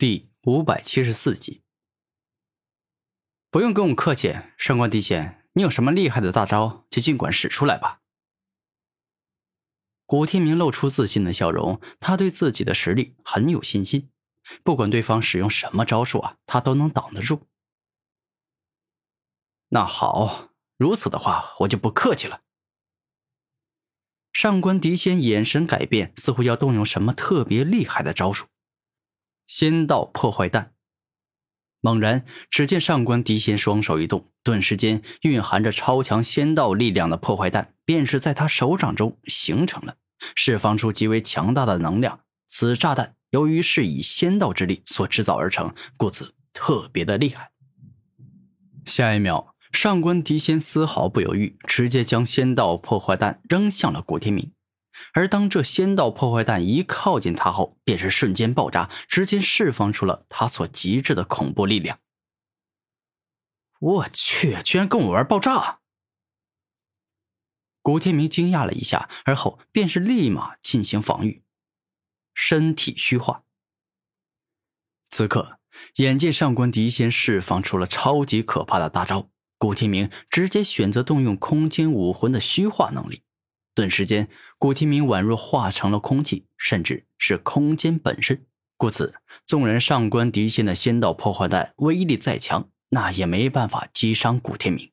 第五百七十四集，不用跟我客气，上官地仙，你有什么厉害的大招，就尽管使出来吧。古天明露出自信的笑容，他对自己的实力很有信心，不管对方使用什么招数啊，他都能挡得住。那好，如此的话，我就不客气了。上官迪仙眼神改变，似乎要动用什么特别厉害的招数。仙道破坏弹。猛然，只见上官迪仙双手一动，顿时间蕴含着超强仙道力量的破坏弹便是在他手掌中形成了，释放出极为强大的能量。此炸弹由于是以仙道之力所制造而成，故此特别的厉害。下一秒，上官迪仙丝毫不犹豫，直接将仙道破坏弹扔向了古天明。而当这仙道破坏弹一靠近他后，便是瞬间爆炸，直接释放出了他所极致的恐怖力量。我去，居然跟我玩爆炸！古天明惊讶了一下，而后便是立马进行防御，身体虚化。此刻，眼见上官迪仙释放出了超级可怕的大招，古天明直接选择动用空间武魂的虚化能力。顿时间，古天明宛若化成了空气，甚至是空间本身。故此，纵然上官迪仙的仙道破坏弹威力再强，那也没办法击伤古天明。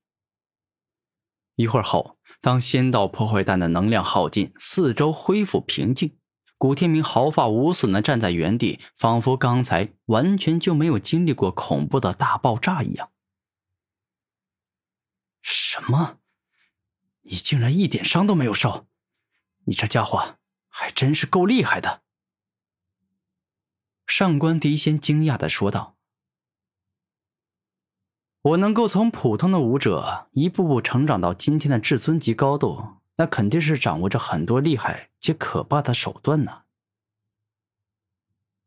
一会儿后，当仙道破坏弹的能量耗尽，四周恢复平静，古天明毫发无损的站在原地，仿佛刚才完全就没有经历过恐怖的大爆炸一样。什么？你竟然一点伤都没有受，你这家伙还真是够厉害的。”上官迪仙惊讶的说道。“我能够从普通的武者一步步成长到今天的至尊级高度，那肯定是掌握着很多厉害且可怕的手段呢。”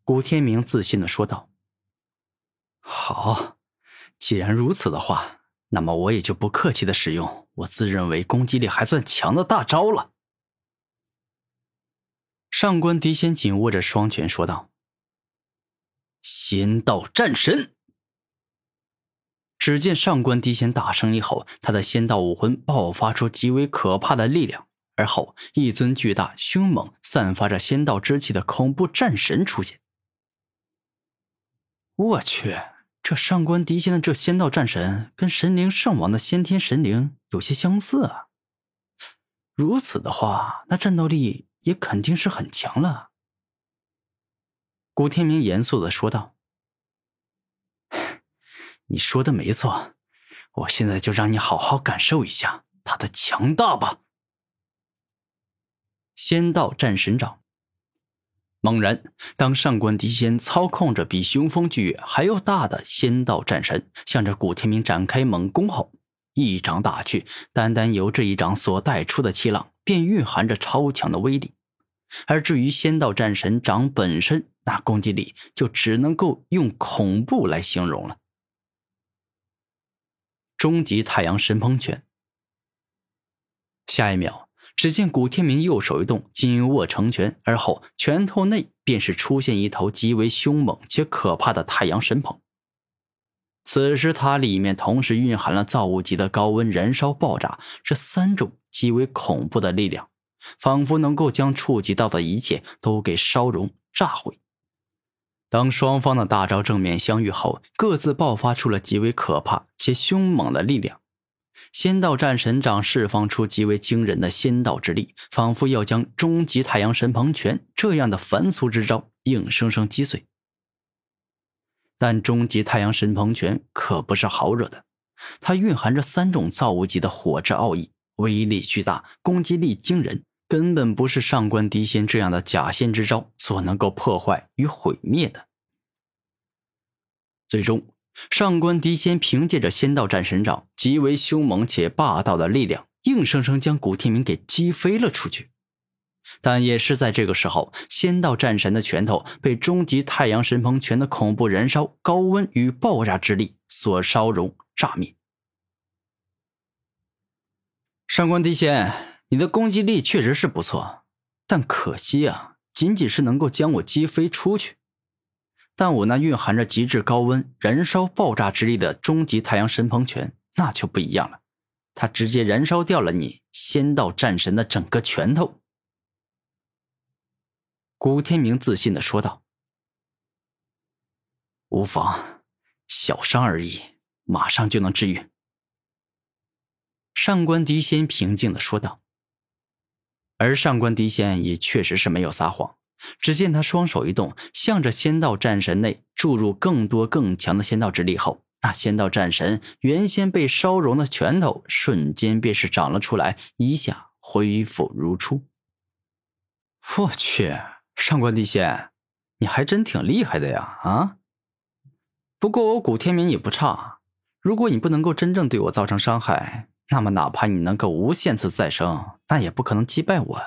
古天明自信的说道。“好，既然如此的话。”那么我也就不客气的使用我自认为攻击力还算强的大招了。上官迪仙紧握着双拳说道：“仙道战神。”只见上官迪仙大声一吼，他的仙道武魂爆发出极为可怕的力量，而后一尊巨大、凶猛、散发着仙道之气的恐怖战神出现。我去！这上官迪仙的这仙道战神，跟神灵圣王的先天神灵有些相似啊。如此的话，那战斗力也肯定是很强了。古天明严肃的说道：“你说的没错，我现在就让你好好感受一下他的强大吧。”仙道战神掌。猛然，当上官迪仙操控着比雄风巨月还要大的仙道战神，向着古天明展开猛攻后，一掌打去，单单由这一掌所带出的气浪，便蕴含着超强的威力。而至于仙道战神掌本身，那攻击力就只能够用恐怖来形容了。终极太阳神鹏拳，下一秒。只见古天明右手一动，紧握成拳，而后拳头内便是出现一头极为凶猛且可怕的太阳神鹏。此时，它里面同时蕴含了造物级的高温燃烧、爆炸这三种极为恐怖的力量，仿佛能够将触及到的一切都给烧融、炸毁。当双方的大招正面相遇后，各自爆发出了极为可怕且凶猛的力量。仙道战神掌释放出极为惊人的仙道之力，仿佛要将终极太阳神鹏拳这样的凡俗之招硬生生击碎。但终极太阳神鹏拳可不是好惹的，它蕴含着三种造物级的火之奥义，威力巨大，攻击力惊人，根本不是上官迪仙这样的假仙之招所能够破坏与毁灭的。最终。上官迪仙凭借着仙道战神掌极为凶猛且霸道的力量，硬生生将古天明给击飞了出去。但也是在这个时候，仙道战神的拳头被终极太阳神鹏拳的恐怖燃烧、高温与爆炸之力所烧融炸灭。上官迪仙，你的攻击力确实是不错，但可惜啊，仅仅是能够将我击飞出去。但我那蕴含着极致高温、燃烧爆炸之力的终极太阳神鹏拳，那就不一样了。它直接燃烧掉了你仙道战神的整个拳头。古天明自信的说道：“无妨，小伤而已，马上就能治愈。”上官迪仙平静的说道。而上官迪仙也确实是没有撒谎。只见他双手一动，向着仙道战神内注入更多更强的仙道之力后，那仙道战神原先被烧融的拳头瞬间便是长了出来，一下恢复如初。我去，上官地仙，你还真挺厉害的呀！啊，不过我古天明也不差，如果你不能够真正对我造成伤害。那么，哪怕你能够无限次再生，那也不可能击败我。”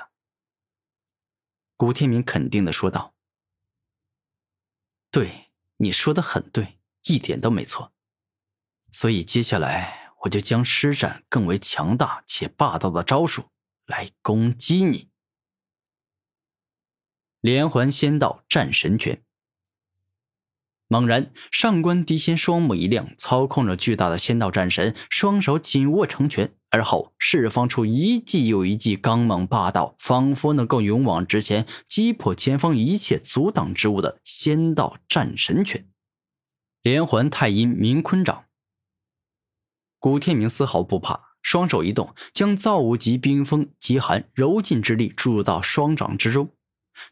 古天明肯定的说道。“对，你说的很对，一点都没错。所以接下来，我就将施展更为强大且霸道的招数来攻击你——连环仙道战神拳。”猛然，上官迪仙双目一亮，操控着巨大的仙道战神，双手紧握成拳，而后释放出一记又一记刚猛霸道，仿佛能够勇往直前，击破前方一切阻挡之物的仙道战神拳——连环太阴冥坤掌。古天明丝毫不怕，双手一动，将造物级冰封极寒柔劲之力注入到双掌之中。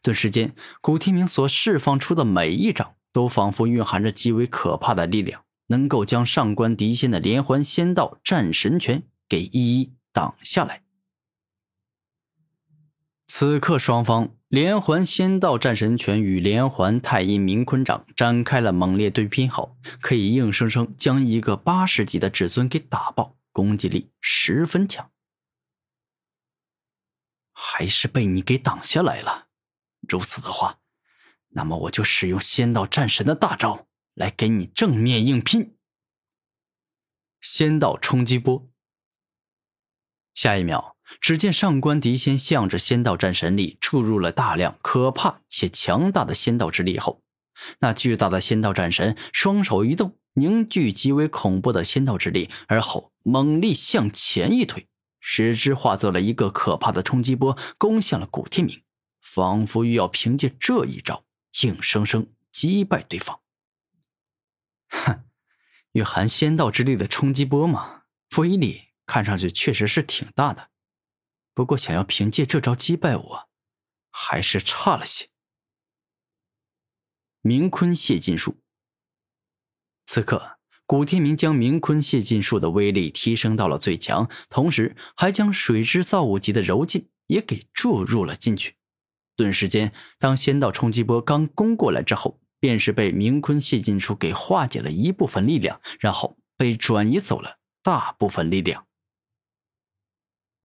顿时间，古天明所释放出的每一掌。都仿佛蕴含着极为可怕的力量，能够将上官迪仙的连环仙道战神拳给一一挡下来。此刻，双方连环仙道战神拳与连环太阴冥坤掌展开了猛烈对拼后，可以硬生生将一个八十级的至尊给打爆，攻击力十分强。还是被你给挡下来了，如此的话。那么我就使用仙道战神的大招来给你正面硬拼。仙道冲击波。下一秒，只见上官迪仙向着仙道战神里注入了大量可怕且强大的仙道之力后，那巨大的仙道战神双手一动，凝聚极为恐怖的仙道之力，而后猛力向前一推，使之化作了一个可怕的冲击波，攻向了古天明，仿佛欲要凭借这一招。硬生生击败对方。哼，蕴含仙道之力的冲击波嘛，威力看上去确实是挺大的。不过，想要凭借这招击败我，还是差了些。明坤谢尽术。此刻，古天明将明坤谢尽术的威力提升到了最强，同时还将水之造物级的柔劲也给注入了进去。顿时间，当仙道冲击波刚攻过来之后，便是被明坤谢尽术给化解了一部分力量，然后被转移走了大部分力量。